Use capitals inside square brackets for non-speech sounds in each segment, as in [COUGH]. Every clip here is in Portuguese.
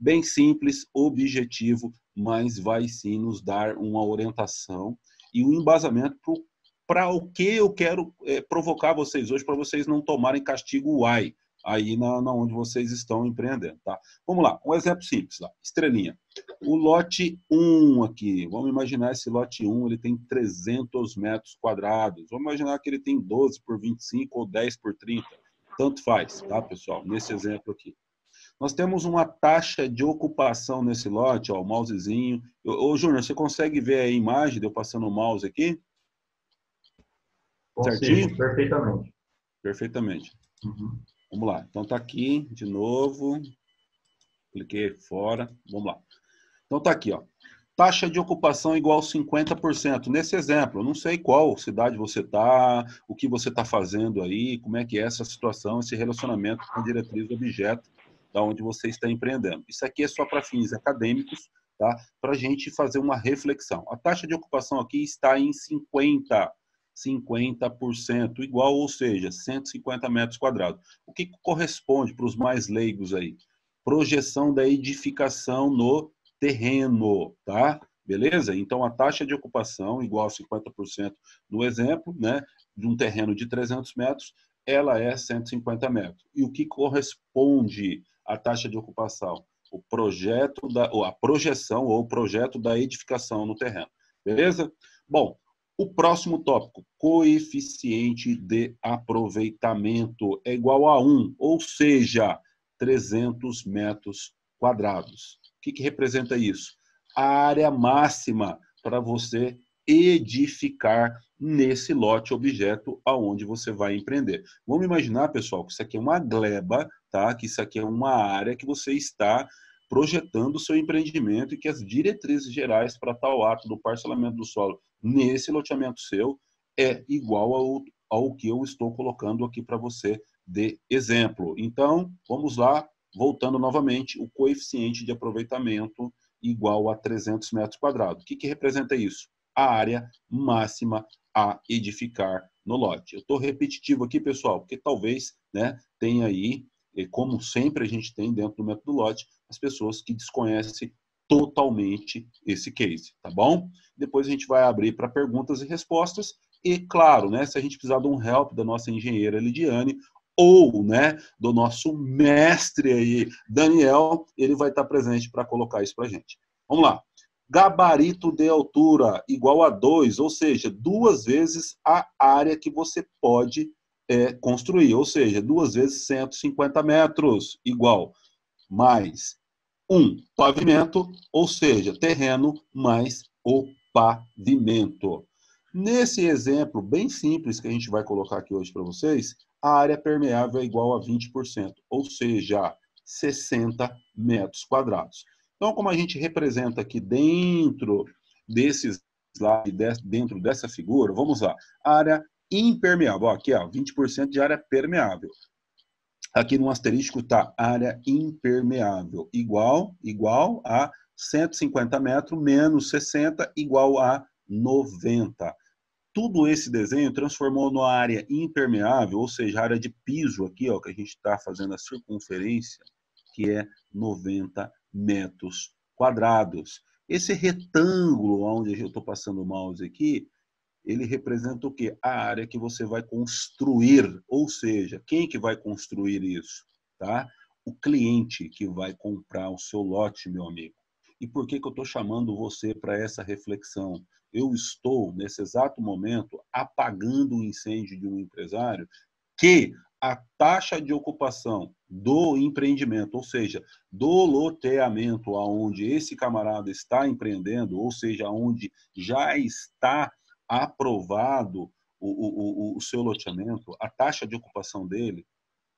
bem simples, objetivo, mas vai sim nos dar uma orientação e um embasamento para o que eu quero é, provocar vocês hoje, para vocês não tomarem castigo uai aí na, na, onde vocês estão empreendendo, tá? Vamos lá, um exemplo simples, lá, estrelinha. O lote 1 aqui, vamos imaginar esse lote 1, ele tem 300 metros quadrados. Vamos imaginar que ele tem 12 por 25 ou 10 por 30. Tanto faz, tá, pessoal? Nesse exemplo aqui. Nós temos uma taxa de ocupação nesse lote, ó, o mousezinho. Ô, Júnior, você consegue ver a imagem de eu passando o mouse aqui? Consigo, Certinho? Perfeitamente. Perfeitamente. Uhum. Vamos lá. Então tá aqui de novo. Cliquei fora. Vamos lá. Então tá aqui, ó. Taxa de ocupação igual 50%. Nesse exemplo, eu não sei qual cidade você tá, o que você está fazendo aí, como é que é essa situação, esse relacionamento com a diretriz do objeto da onde você está empreendendo. Isso aqui é só para fins acadêmicos, tá? Para a gente fazer uma reflexão. A taxa de ocupação aqui está em 50 50% igual, ou seja, 150 metros quadrados. O que corresponde para os mais leigos aí? Projeção da edificação no terreno, tá? Beleza? Então, a taxa de ocupação igual a 50% no exemplo, né, de um terreno de 300 metros, ela é 150 metros. E o que corresponde à taxa de ocupação? O projeto da, ou a projeção ou o projeto da edificação no terreno. Beleza? Bom, o próximo tópico, coeficiente de aproveitamento é igual a 1, ou seja, 300 metros quadrados. O que, que representa isso? A área máxima para você edificar nesse lote objeto aonde você vai empreender. Vamos imaginar, pessoal, que isso aqui é uma gleba, tá? Que isso aqui é uma área que você está projetando o seu empreendimento e que as diretrizes gerais para tal ato do parcelamento do solo nesse loteamento seu é igual ao, ao que eu estou colocando aqui para você de exemplo. Então, vamos lá, voltando novamente, o coeficiente de aproveitamento igual a 300 metros quadrados. O que, que representa isso? A área máxima a edificar no lote. Eu estou repetitivo aqui, pessoal, porque talvez né, tenha aí, como sempre a gente tem dentro do método lote, as pessoas que desconhecem totalmente esse case, tá bom? Depois a gente vai abrir para perguntas e respostas e, claro, né, se a gente precisar de um help da nossa engenheira Lidiane ou, né, do nosso mestre aí, Daniel, ele vai estar presente para colocar isso para a gente. Vamos lá. Gabarito de altura igual a 2, ou seja, duas vezes a área que você pode é, construir, ou seja, duas vezes 150 metros, igual, mais um pavimento, ou seja, terreno mais o pavimento. Nesse exemplo bem simples que a gente vai colocar aqui hoje para vocês, a área permeável é igual a 20%, ou seja, 60 metros quadrados. Então, como a gente representa aqui dentro desses dentro dessa figura, vamos lá. Área impermeável, ó, aqui ó, 20% de área permeável. Aqui no asterístico está área impermeável, igual, igual a 150 metros menos 60, igual a 90. Tudo esse desenho transformou numa área impermeável, ou seja, área de piso aqui, ó, que a gente está fazendo a circunferência, que é 90 metros quadrados. Esse retângulo onde eu estou passando o mouse aqui, ele representa o quê? A área que você vai construir, ou seja, quem que vai construir isso, tá? O cliente que vai comprar o seu lote, meu amigo. E por que, que eu estou chamando você para essa reflexão? Eu estou, nesse exato momento, apagando o incêndio de um empresário que a taxa de ocupação do empreendimento, ou seja, do loteamento aonde esse camarada está empreendendo, ou seja, onde já está aprovado o, o, o, seu loteamento, a taxa de ocupação dele,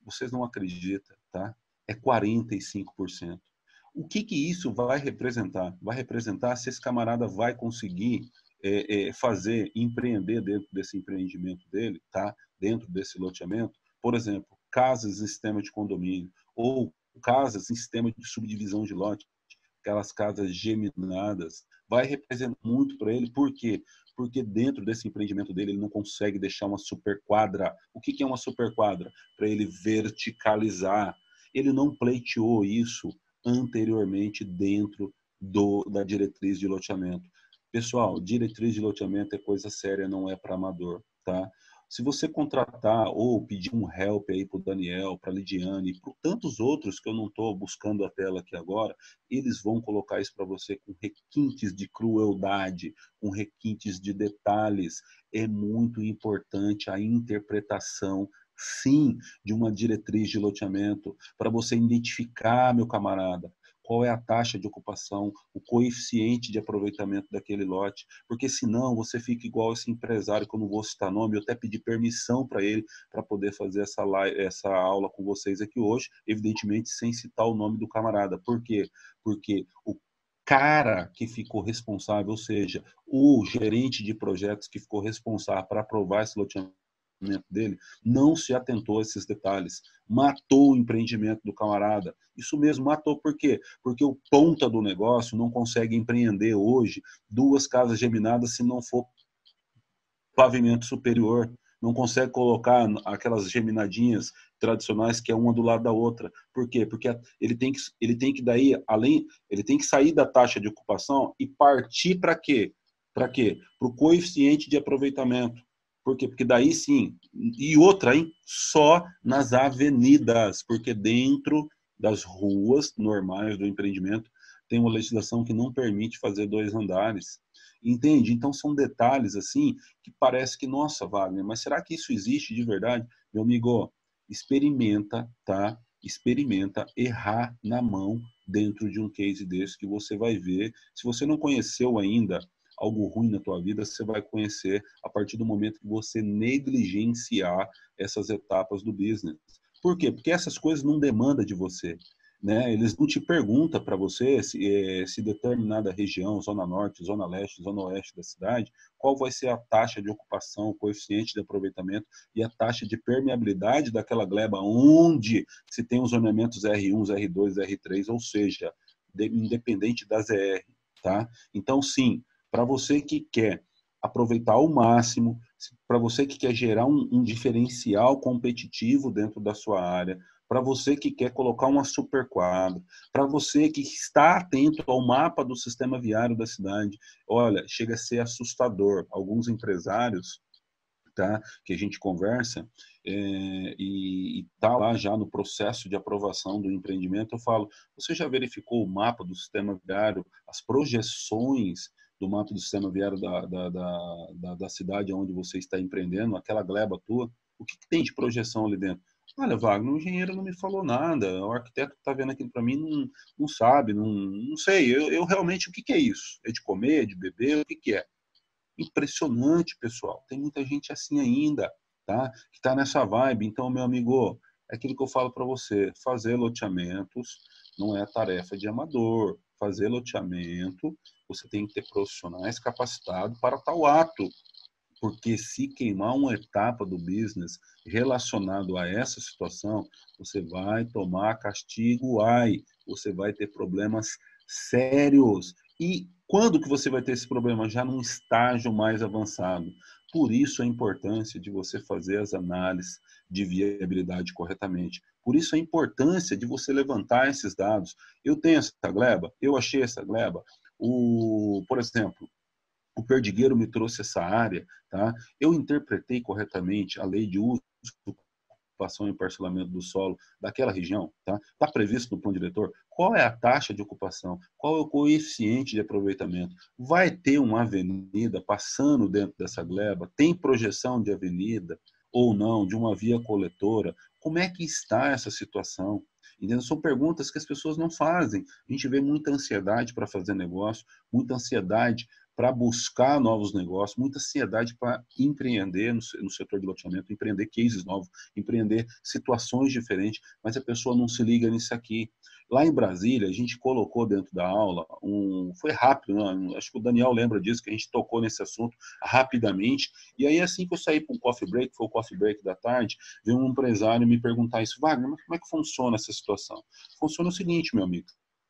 vocês não acreditam, tá? É 45%. O que, que isso vai representar? Vai representar se esse camarada vai conseguir é, é, fazer, empreender dentro desse empreendimento dele, tá? Dentro desse loteamento, por exemplo, casas em sistema de condomínio ou casas em sistema de subdivisão de lote, aquelas casas geminadas, vai representar muito para ele, por quê? Porque dentro desse empreendimento dele, ele não consegue deixar uma super quadra. O que é uma super quadra? Para ele verticalizar. Ele não pleiteou isso anteriormente dentro do, da diretriz de loteamento. Pessoal, diretriz de loteamento é coisa séria, não é para amador, tá? Se você contratar ou pedir um help aí para o Daniel, para a Lidiane, para tantos outros que eu não estou buscando a tela aqui agora, eles vão colocar isso para você com requintes de crueldade, com requintes de detalhes. É muito importante a interpretação sim de uma diretriz de loteamento para você identificar, meu camarada, qual é a taxa de ocupação, o coeficiente de aproveitamento daquele lote, porque senão você fica igual esse empresário, que eu não vou citar nome, eu até pedi permissão para ele para poder fazer essa, live, essa aula com vocês aqui hoje, evidentemente sem citar o nome do camarada. Por quê? Porque o cara que ficou responsável, ou seja, o gerente de projetos que ficou responsável para aprovar esse loteamento dele, não se atentou a esses detalhes, matou o empreendimento do camarada. Isso mesmo, matou por quê? Porque o ponta do negócio não consegue empreender hoje duas casas geminadas se não for pavimento superior. Não consegue colocar aquelas geminadinhas tradicionais que é uma do lado da outra. Por quê? Porque ele tem que, ele tem que daí, além, ele tem que sair da taxa de ocupação e partir para quê? Para quê? Para o coeficiente de aproveitamento. Por quê? Porque daí sim. E outra, hein? Só nas avenidas, porque dentro das ruas normais do empreendimento tem uma legislação que não permite fazer dois andares. Entende? Então são detalhes assim que parece que, nossa, Wagner, mas será que isso existe de verdade? Meu amigo, experimenta, tá? Experimenta errar na mão dentro de um case desse que você vai ver. Se você não conheceu ainda algo ruim na tua vida, você vai conhecer a partir do momento que você negligenciar essas etapas do business. Por quê? Porque essas coisas não demandam de você. Né? Eles não te perguntam para você se, é, se determinada região, zona norte, zona leste, zona oeste da cidade, qual vai ser a taxa de ocupação, o coeficiente de aproveitamento e a taxa de permeabilidade daquela gleba, onde se tem os ornamentos R1, R2, R3, ou seja, de, independente da ZR. Tá? Então, sim, para você que quer aproveitar ao máximo, para você que quer gerar um, um, diferencial competitivo dentro da sua área, para você que quer colocar uma super quadra, para você que está atento ao mapa do sistema viário da cidade, olha, chega a ser assustador. Alguns empresários tá, que a gente conversa é, e está lá já no processo de aprovação do empreendimento, eu falo, você já verificou o mapa do sistema viário, as projeções do mapa do sistema viário da, da, da, da, cidade onde você está empreendendo, aquela gleba tua, o que, que tem de projeção ali dentro? Olha, Wagner, o engenheiro não me falou nada, o arquiteto que está vendo aquilo para mim não, não sabe, não, não sei, eu, eu realmente, o que, que é isso? É de comer, é de beber, o que, que é? Impressionante, pessoal, tem muita gente assim ainda, tá? Que está nessa vibe, então, meu amigo, é aquilo que eu falo para você, fazer loteamentos não é tarefa de amador, fazer loteamento, você tem que ter profissionais capacitados para tal ato. Porque se queimar uma etapa do business relacionado a essa situação, você vai tomar castigo, ai, você vai ter problemas sérios. E quando que você vai ter esse problema? Já num estágio mais avançado. Por isso a importância de você fazer as análises de viabilidade corretamente. Por isso a importância de você levantar esses dados. Eu tenho essa gleba, eu achei essa gleba. O, por exemplo, o Perdigueiro me trouxe essa área, tá? Eu interpretei corretamente a lei de uso ocupação e parcelamento do solo daquela região, tá? Está previsto no plano diretor qual é a taxa de ocupação, qual é o coeficiente de aproveitamento. Vai ter uma avenida passando dentro dessa gleba? Tem projeção de avenida ou não, de uma via coletora? Como é que está essa situação? Entendeu? São perguntas que as pessoas não fazem. A gente vê muita ansiedade para fazer negócio, muita ansiedade para buscar novos negócios, muita ansiedade para empreender no, no, setor de loteamento, empreender cases novos, empreender situações diferentes, mas a pessoa não se liga nisso aqui. Lá em Brasília, a gente colocou dentro da aula, um, foi rápido, né? acho que o Daniel lembra disso, que a gente tocou nesse assunto rapidamente, e aí assim que eu saí para um coffee break, foi o coffee break da tarde, veio um empresário me perguntar isso, Wagner, mas como é que funciona essa situação? Funciona o seguinte, meu amigo,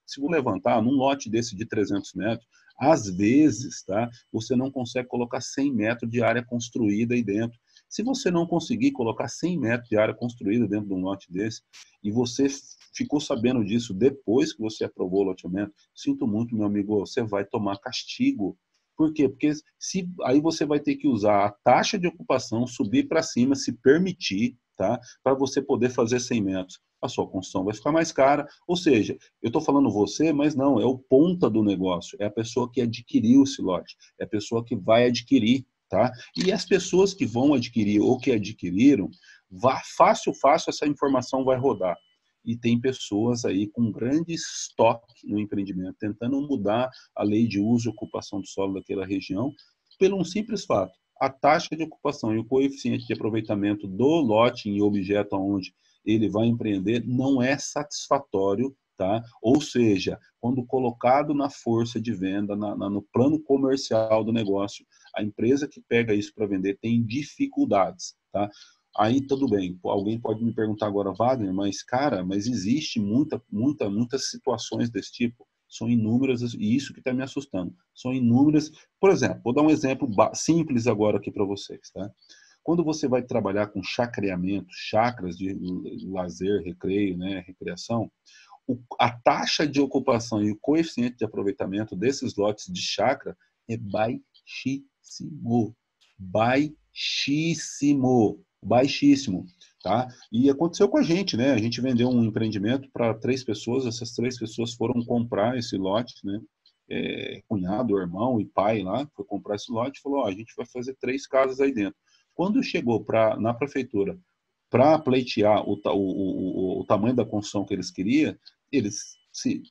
se vou levantar num lote desse de 300 metros, às vezes, tá, você não consegue colocar 100 metros de área construída aí dentro. Se você não conseguir colocar 100 metros de área construída dentro de um lote desse, e você ficou sabendo disso depois que você aprovou o loteamento, sinto muito, meu amigo, você vai tomar castigo. Por quê? Porque se, aí você vai ter que usar a taxa de ocupação, subir para cima, se permitir, tá? Para você poder fazer 100 metros. A sua construção vai ficar mais cara. Ou seja, eu estou falando você, mas não, é o ponta do negócio. É a pessoa que adquiriu esse lote. É a pessoa que vai adquirir, tá? E as pessoas que vão adquirir ou que adquiriram, vá fácil, fácil essa informação vai rodar. E tem pessoas aí com grande estoque no empreendimento, tentando mudar a lei de uso e ocupação do solo daquela região, pelo um simples fato. A taxa de ocupação e o coeficiente de aproveitamento do lote em objeto onde ele vai empreender não é satisfatório Tá? Ou seja, quando colocado na força de venda, na, na, no plano comercial do negócio, a empresa que pega isso para vender tem dificuldades. Tá? Aí tudo bem, alguém pode me perguntar agora, Wagner, mas cara, mas existe muita, muita, muitas situações desse tipo. São inúmeras e isso que está me assustando. São inúmeras. Por exemplo, vou dar um exemplo simples agora aqui para vocês, tá? Quando você vai trabalhar com chacreamento, chacras de lazer, recreio, né, recreação, a taxa de ocupação e o coeficiente de aproveitamento desses lotes de chacra é baixíssimo. Baixíssimo baixíssimo, tá? E aconteceu com a gente, né? A gente vendeu um empreendimento para três pessoas, essas três pessoas foram comprar esse lote, né? É, cunhado, irmão e pai lá, foi comprar esse lote e falou, ó, a gente vai fazer três casas aí dentro. Quando chegou pra, na prefeitura para pleitear o, o, o, o tamanho da construção que eles queriam, eles se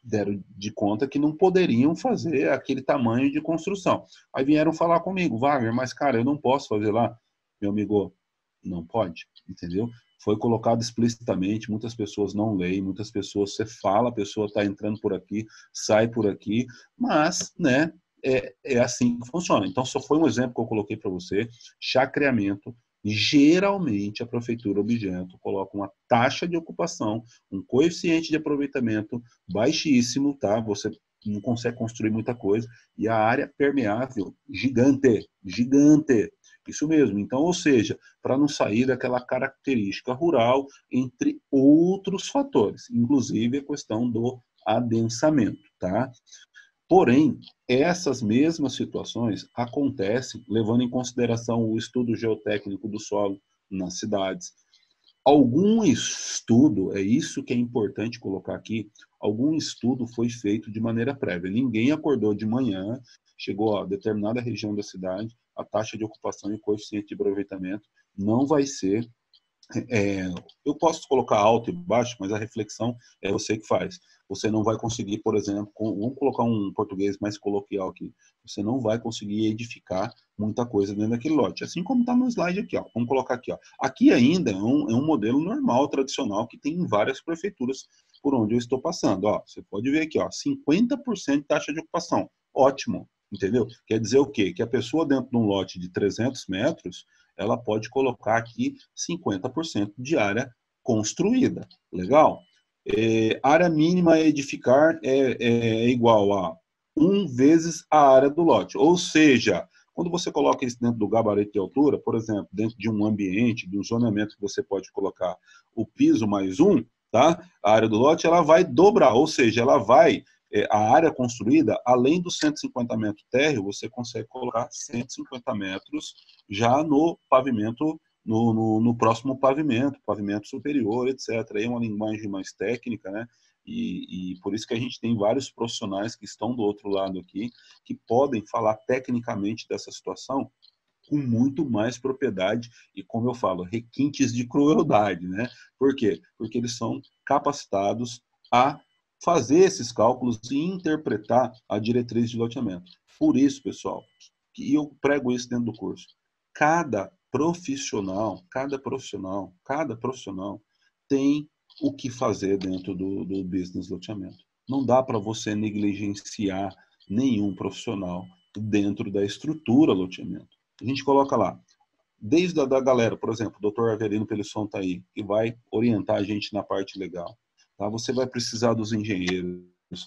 deram de conta que não poderiam fazer aquele tamanho de construção. Aí vieram falar comigo, Wagner, mas cara, eu não posso fazer lá. Meu amigo, não pode, entendeu? Foi colocado explicitamente, muitas pessoas não leem, muitas pessoas você fala, a pessoa está entrando por aqui, sai por aqui, mas, né, é, é assim que funciona. Então, só foi um exemplo que eu coloquei para você, chacreamento, geralmente a prefeitura objeto coloca uma taxa de ocupação, um coeficiente de aproveitamento baixíssimo, tá? Você não consegue construir muita coisa e a área permeável gigante, gigante. Isso mesmo. Então, ou seja, para não sair daquela característica rural, entre outros fatores, inclusive a questão do adensamento, tá? Porém, essas mesmas situações acontecem levando em consideração o estudo geotécnico do solo nas cidades. Algum estudo, é isso que é importante colocar aqui, algum estudo foi feito de maneira prévia. Ninguém acordou de manhã, chegou a determinada região da cidade, a taxa de ocupação e o coeficiente de aproveitamento não vai ser. É, eu posso colocar alto e baixo, mas a reflexão é você que faz. Você não vai conseguir, por exemplo, com, vamos colocar um português mais coloquial aqui, você não vai conseguir edificar muita coisa dentro daquele lote. Assim como está no slide aqui, ó. Vamos colocar aqui, ó. Aqui ainda é um, é um modelo normal, tradicional, que tem em várias prefeituras por onde eu estou passando. Ó, você pode ver aqui, ó, 50% de taxa de ocupação. Ótimo entendeu? Quer dizer o quê? Que a pessoa dentro de um lote de 300 metros, ela pode colocar aqui 50% de área construída. Legal? É, área mínima a edificar é, é, é igual a 1 vezes a área do lote. Ou seja, quando você coloca isso dentro do gabarito de altura, por exemplo, dentro de um ambiente, de um zonamento que você pode colocar o piso mais um, tá? A área do lote, ela vai dobrar, ou seja, ela vai é, a área construída, além dos 150 metros térreo, você consegue colocar 150 metros já no pavimento, no, no, no próximo pavimento, pavimento superior, etc. Aí é uma linguagem mais técnica, né? E, e, por isso que a gente tem vários profissionais que estão do outro lado aqui, que podem falar tecnicamente dessa situação com muito mais propriedade e, como eu falo, requintes de crueldade, né? Por quê? Porque eles são capacitados a fazer esses cálculos e interpretar a diretriz de loteamento. Por isso, pessoal, que eu prego isso dentro do curso. Cada profissional, cada profissional, cada profissional tem o que fazer dentro do, do business loteamento. Não dá para você negligenciar nenhum profissional dentro da estrutura loteamento. A gente coloca lá, desde a da galera, por exemplo, o doutor Avelino Pelisson está aí, que vai orientar a gente na parte legal. Tá? Você vai precisar dos engenheiros,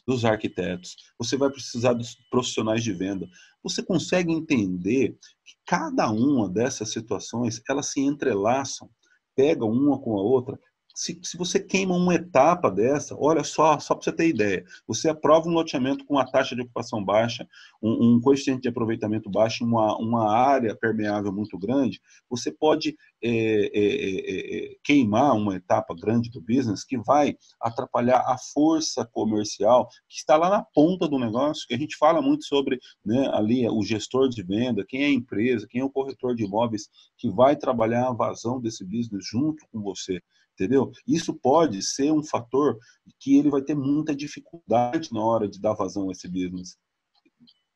dos arquitetos, você vai precisar dos profissionais de venda. Você consegue entender que cada uma dessas situações, elas se entrelaçam, pegam uma com a outra, se, se você queima uma etapa dessa, olha só, só para você ter ideia, você aprova um loteamento com uma taxa de ocupação baixa, um, um coeficiente de aproveitamento baixo, uma, uma área permeável muito grande, você pode é é, é, queimar uma etapa grande do business que vai atrapalhar a força comercial que está lá na ponta do negócio, que a gente fala muito sobre né, ali o gestor de venda, quem é a empresa, quem é o corretor de imóveis que vai trabalhar a vazão desse business junto com você entendeu? Isso pode ser um fator que ele vai ter muita dificuldade na hora de dar vazão a esse business.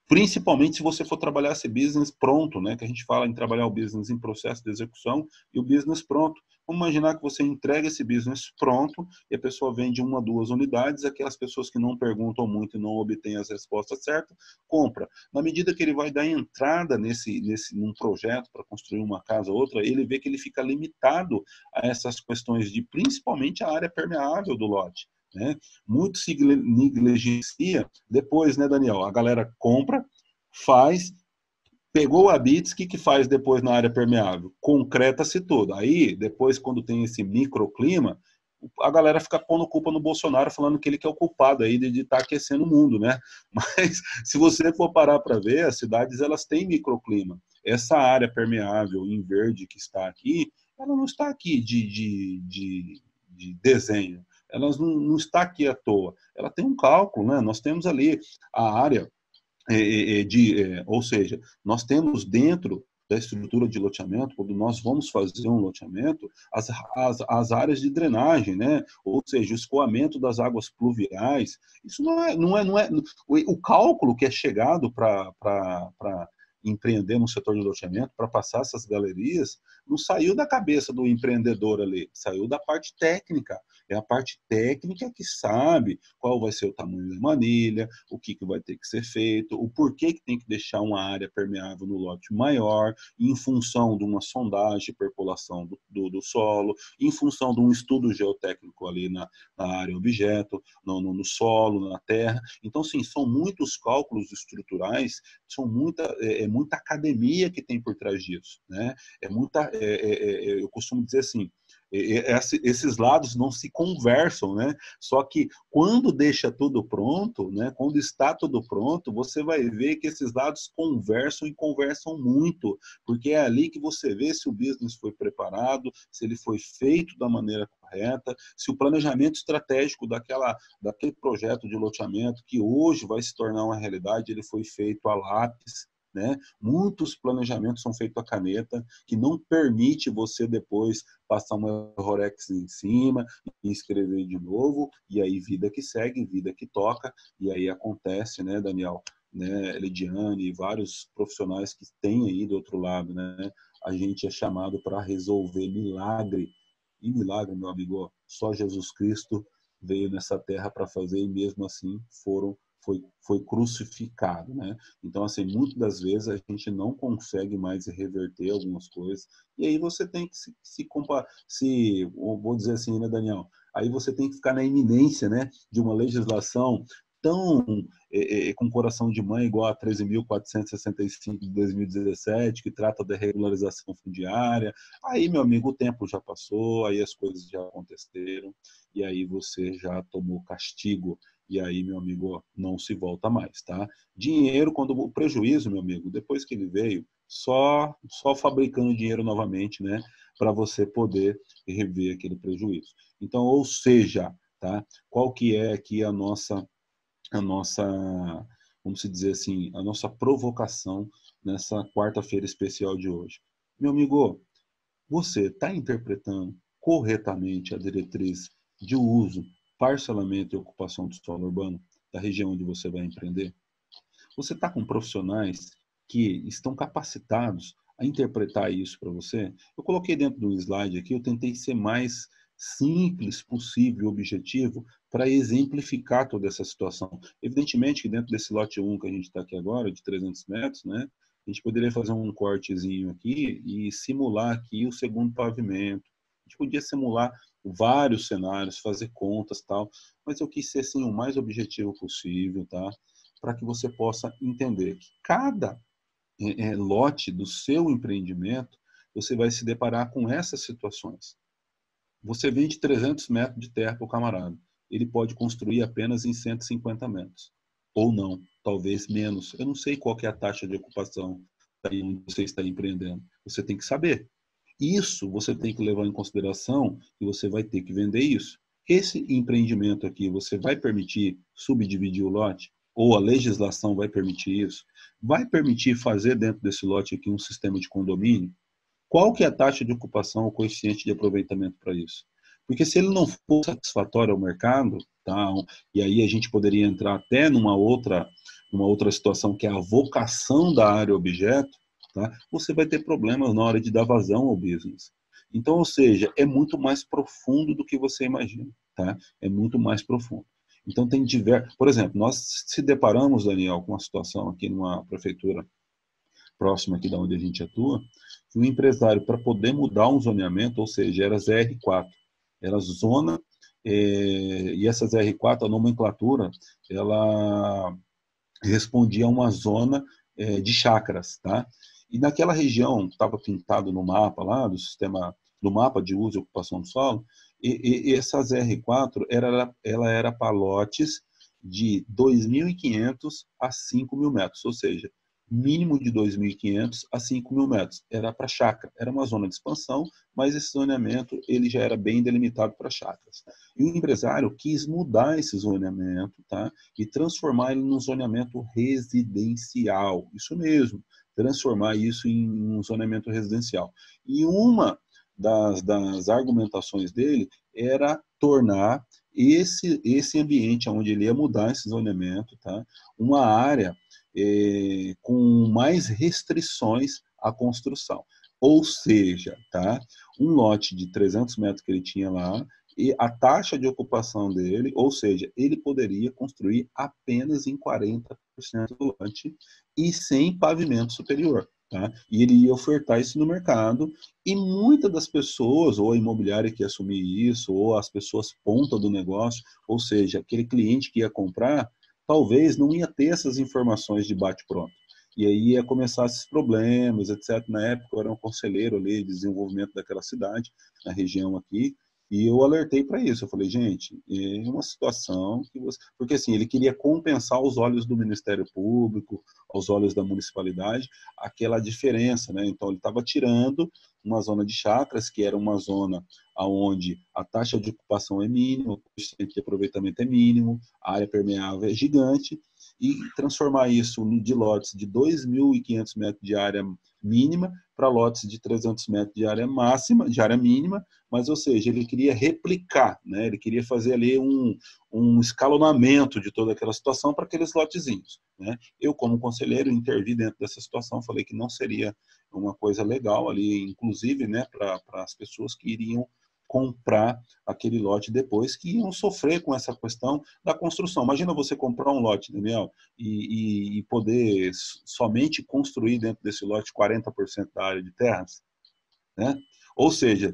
Principalmente se você for trabalhar esse business pronto, né? Que a gente fala em trabalhar o business em processo de execução e o business pronto. Vamos imaginar que você entrega esse business pronto e a pessoa vende uma, duas unidades, aquelas pessoas que não perguntam muito e não obtêm as respostas certas, compra. Na medida que ele vai dar entrada nesse, nesse num projeto para construir uma casa ou outra, ele vê que ele fica limitado a essas questões de principalmente a área permeável do lote. Né? Muito se negligencia. Depois, né, Daniel? A galera compra, faz, Pegou a bits, o que, que faz depois na área permeável? Concreta-se tudo. Aí, depois, quando tem esse microclima, a galera fica pondo culpa no Bolsonaro, falando que ele que é o culpado aí de estar tá aquecendo o mundo, né? [LAUGHS] Mas, se você for parar para ver, as cidades, elas têm microclima. Essa área permeável em verde que está aqui, ela não está aqui de, de, de, de desenho. Ela não, não está aqui à toa. Ela tem um cálculo, né? Nós temos ali a área é, é, é, de, é, ou seja, nós temos dentro da estrutura de loteamento, quando nós vamos fazer um loteamento, as, as, as áreas de drenagem, né? ou seja, o escoamento das águas pluviais, isso não é, não é, não é o, o cálculo que é chegado para empreender no setor de loteamento, para passar essas galerias, não saiu da cabeça do empreendedor ali, saiu da parte técnica. É a parte técnica que sabe qual vai ser o tamanho da manilha, o que, que vai ter que ser feito, o porquê que tem que deixar uma área permeável no lote maior, em função de uma sondagem, percolação do, do, do solo, em função de um estudo geotécnico ali na, na área objeto, no, no, no, solo, na terra. Então, sim, são muitos cálculos estruturais, são muita, é, é muita academia que tem por trás disso. Né? É muita, é, é, é eu costumo dizer assim, esses lados não se conversam, né? Só que quando deixa tudo pronto, né? Quando está tudo pronto, você vai ver que esses lados conversam e conversam muito, porque é ali que você vê se o business foi preparado, se ele foi feito da maneira correta, se o planejamento estratégico daquela, daquele projeto de loteamento que hoje vai se tornar uma realidade, ele foi feito a lápis, né? Muitos planejamentos são feitos a caneta, que não permite você depois passar uma Rorex em cima e escrever de novo, e aí vida que segue, vida que toca, e aí acontece, né, Daniel? Né, Lidiane e vários profissionais que têm aí do outro lado, né? A gente é chamado para resolver milagre. E milagre, meu amigo, só Jesus Cristo veio nessa terra para fazer e mesmo assim foram foi, foi crucificado, né? Então, assim, muitas das vezes a gente não consegue mais reverter algumas coisas, e aí você tem que se, se comparar, se, vou dizer assim, né, Daniel? Aí você tem que ficar na iminência, né, de uma legislação tão é, é, com coração de mãe, igual a 13.465 de 2017, que trata da regularização fundiária. Aí, meu amigo, o tempo já passou, aí as coisas já aconteceram, e aí você já tomou castigo e aí, meu amigo, não se volta mais, tá? Dinheiro, quando o prejuízo, meu amigo, depois que ele veio, só só fabricando dinheiro novamente, né, para você poder rever aquele prejuízo. Então, ou seja, tá? Qual que é aqui a nossa a nossa, vamos dizer assim, a nossa provocação nessa quarta-feira especial de hoje? Meu amigo, você está interpretando corretamente a diretriz de uso parcelamento e ocupação do solo urbano da região onde você vai empreender? Você está com profissionais que estão capacitados a interpretar isso para você? Eu coloquei dentro do slide aqui, eu tentei ser mais simples possível, objetivo, para exemplificar toda essa situação. Evidentemente que dentro desse lote 1 que a gente está aqui agora, de 300 metros, né, a gente poderia fazer um cortezinho aqui e simular aqui o segundo pavimento. Gente podia simular vários cenários, fazer contas tal, mas eu quis ser assim o mais objetivo possível, tá? Para que você possa entender que cada é, é, lote do seu empreendimento você vai se deparar com essas situações. você vende 300 metros de terra para o camarada. Ele pode construir apenas em 150 metros. Ou não, talvez menos. Eu não sei qual é a taxa de ocupação onde você está empreendendo. Você tem que saber. Isso você tem que levar em consideração e você vai ter que vender isso. Esse empreendimento aqui, você vai permitir subdividir o lote? Ou a legislação vai permitir isso? Vai permitir fazer dentro desse lote aqui um sistema de condomínio? Qual que é a taxa de ocupação, o coeficiente de aproveitamento para isso? Porque se ele não for satisfatório ao mercado, tá? e aí a gente poderia entrar até numa outra, numa outra situação que é a vocação da área objeto, tá? você vai ter problemas na hora de dar vazão ao business. Então, ou seja, é muito mais profundo do que você imagina, tá? É muito mais profundo. Então tem diversos, por exemplo, nós se deparamos, Daniel, com uma situação aqui numa prefeitura próxima aqui da onde a gente atua, que o empresário para poder mudar um zoneamento, ou seja, era ZR4, era zona é, e essa ZR4, a nomenclatura, ela respondia a uma zona é, de chácaras, tá? E naquela região, estava pintado no mapa lá, do sistema, do mapa de uso e ocupação do solo, e, e essa ZR4, era, ela era para lotes de 2.500 a 5.000 metros, ou seja, mínimo de 2.500 a 5.000 metros. Era para chácara, era uma zona de expansão, mas esse zoneamento ele já era bem delimitado para chácaras. E o empresário quis mudar esse zoneamento tá? e transformar ele num zoneamento residencial. Isso mesmo, transformar isso em um zoneamento residencial. E uma das, das argumentações dele era tornar esse, esse ambiente onde ele ia mudar esse zoneamento, tá? uma área é, com mais restrições à construção. Ou seja, tá? um lote de 300 metros que ele tinha lá, e a taxa de ocupação dele, ou seja, ele poderia construir apenas em 40% do lote e sem pavimento superior. Tá? E ele ia ofertar isso no mercado e muitas das pessoas, ou a imobiliária que ia assumir isso, ou as pessoas ponta do negócio, ou seja, aquele cliente que ia comprar, talvez não ia ter essas informações de bate-pronto. E aí ia começar esses problemas, etc. Na época eu era um conselheiro ali de desenvolvimento daquela cidade, na região aqui, e eu alertei para isso. Eu falei, gente, é uma situação que você. Porque assim, ele queria compensar aos olhos do Ministério Público, aos olhos da municipalidade, aquela diferença, né? Então, ele estava tirando uma zona de chacras, que era uma zona onde a taxa de ocupação é mínima, o de aproveitamento é mínimo, a área permeável é gigante, e transformar isso de lotes de 2.500 metros de área mínima para lotes de 300 metros de área máxima, de área mínima, mas, ou seja, ele queria replicar, né? ele queria fazer ali um, um escalonamento de toda aquela situação para aqueles lotezinhos. Né? Eu, como conselheiro, intervi dentro dessa situação, falei que não seria uma coisa legal ali, inclusive né, para as pessoas que iriam comprar aquele lote depois, que iam sofrer com essa questão da construção. Imagina você comprar um lote, Daniel, e, e, e poder somente construir dentro desse lote 40% da área de terras. Né? Ou seja,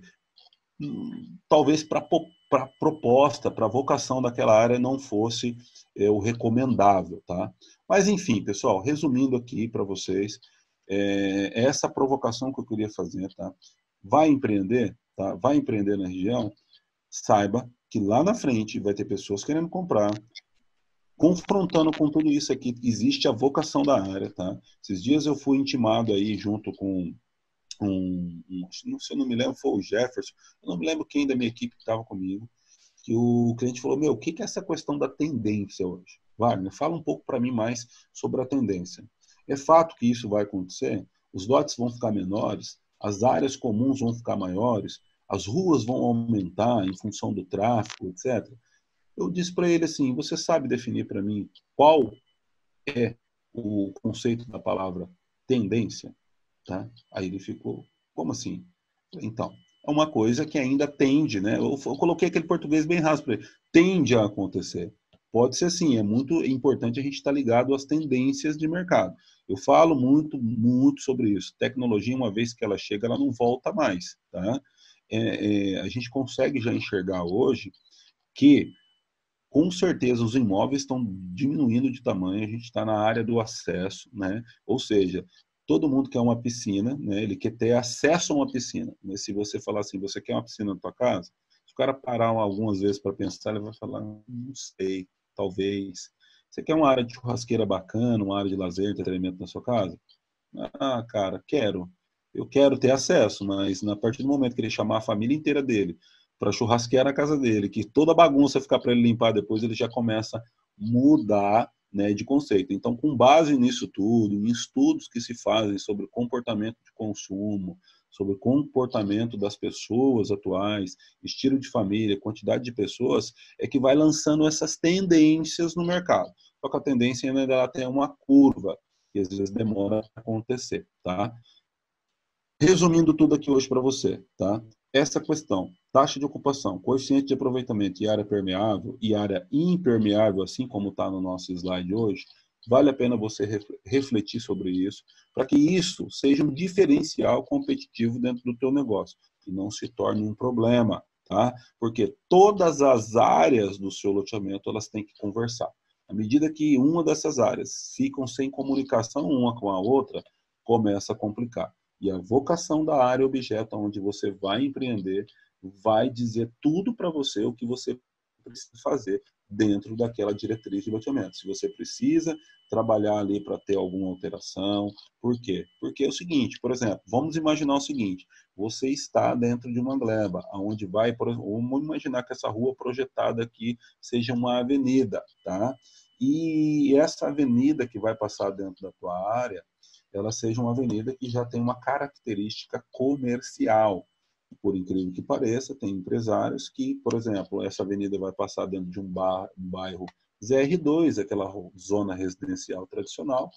talvez para a proposta, para a vocação daquela área não fosse é, o recomendável. Tá? Mas, enfim, pessoal, resumindo aqui para vocês, é, essa provocação que eu queria fazer. Tá? Vai empreender? Tá, vai empreender na região, saiba que lá na frente vai ter pessoas querendo comprar, confrontando com tudo isso aqui, existe a vocação da área, tá? Esses dias eu fui intimado aí junto com um, um não sei, não me lembro, foi o Jefferson, eu não me lembro quem da minha equipe que estava comigo, que o cliente falou, meu, o que é essa questão da tendência hoje? Wagner, fala um pouco para mim mais sobre a tendência. É fato que isso vai acontecer? Os lotes vão ficar menores? as áreas comuns vão ficar maiores, as ruas vão aumentar em função do tráfego, etc. Eu disse para ele assim: você sabe definir para mim qual é o conceito da palavra tendência? Tá? Aí ele ficou: como assim? Então, é uma coisa que ainda tende, né? Eu, eu coloquei aquele português bem raso para ele: tende a acontecer. Pode ser assim, é muito importante a gente estar tá ligado às tendências de mercado. Eu falo muito, muito sobre isso. Tecnologia, uma vez que ela chega, ela não volta mais. Tá? É, é, a gente consegue já enxergar hoje que, com certeza, os imóveis estão diminuindo de tamanho, a gente está na área do acesso, né? ou seja, todo mundo quer uma piscina, né? ele quer ter acesso a uma piscina. Mas se você falar assim, você quer uma piscina na tua casa? o cara parar algumas vezes para pensar, ele vai falar, não sei, talvez. Você quer uma área de churrasqueira bacana, uma área de lazer, entretenimento na sua casa? Ah, cara, quero. Eu quero ter acesso, mas na partir do momento que ele chamar a família inteira dele para churrasquear na casa dele, que toda bagunça ficar para ele limpar depois, ele já começa a mudar né, de conceito. Então, com base nisso tudo, em estudos que se fazem sobre comportamento de consumo, sobre comportamento das pessoas atuais, estilo de família, quantidade de pessoas, é que vai lançando essas tendências no mercado. Só que a tendência ainda ela tem uma curva, que às vezes demora a acontecer, tá? Resumindo tudo aqui hoje para você, tá? Essa questão, taxa de ocupação, coeficiente de aproveitamento e área permeável e área impermeável, assim como está no nosso slide hoje, vale a pena você refletir sobre isso, para que isso seja um diferencial competitivo dentro do teu negócio e não se torne um problema, tá? Porque todas as áreas do seu loteamento, elas têm que conversar. À medida que uma dessas áreas ficam sem comunicação uma com a outra, começa a complicar. E a vocação da área objeto onde você vai empreender vai dizer tudo para você o que você precisa fazer dentro daquela diretriz de loteamento. Se você precisa trabalhar ali para ter alguma alteração, por quê? Porque é o seguinte, por exemplo, vamos imaginar o seguinte, você está dentro de uma gleba, aonde vai, vamos imaginar que essa rua projetada aqui seja uma avenida, tá? E essa avenida que vai passar dentro da tua área, ela seja uma avenida que já tem uma característica comercial. Por incrível que pareça, tem empresários que, por exemplo, essa avenida vai passar dentro de um, bar, um bairro ZR2, aquela zona residencial tradicional,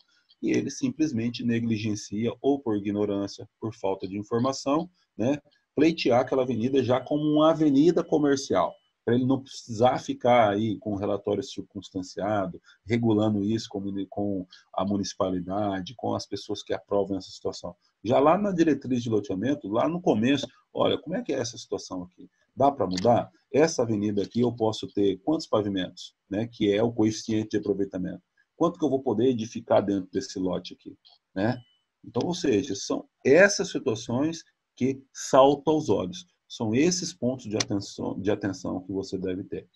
e ele simplesmente negligencia ou por ignorância, por falta de informação, né, pleitear aquela avenida já como uma avenida comercial para ele não precisar ficar aí com o relatório circunstanciado, regulando isso com, a municipalidade, com as pessoas que aprovam essa situação. Já lá na diretriz de loteamento, lá no começo, olha, como é que é essa situação aqui? Dá para mudar? Essa avenida aqui eu posso ter quantos pavimentos, né, que é o coeficiente de aproveitamento? Quanto que eu vou poder edificar dentro desse lote aqui, né? Então, ou seja, são essas situações que saltam aos olhos. São esses pontos de atenção, de atenção que você deve ter.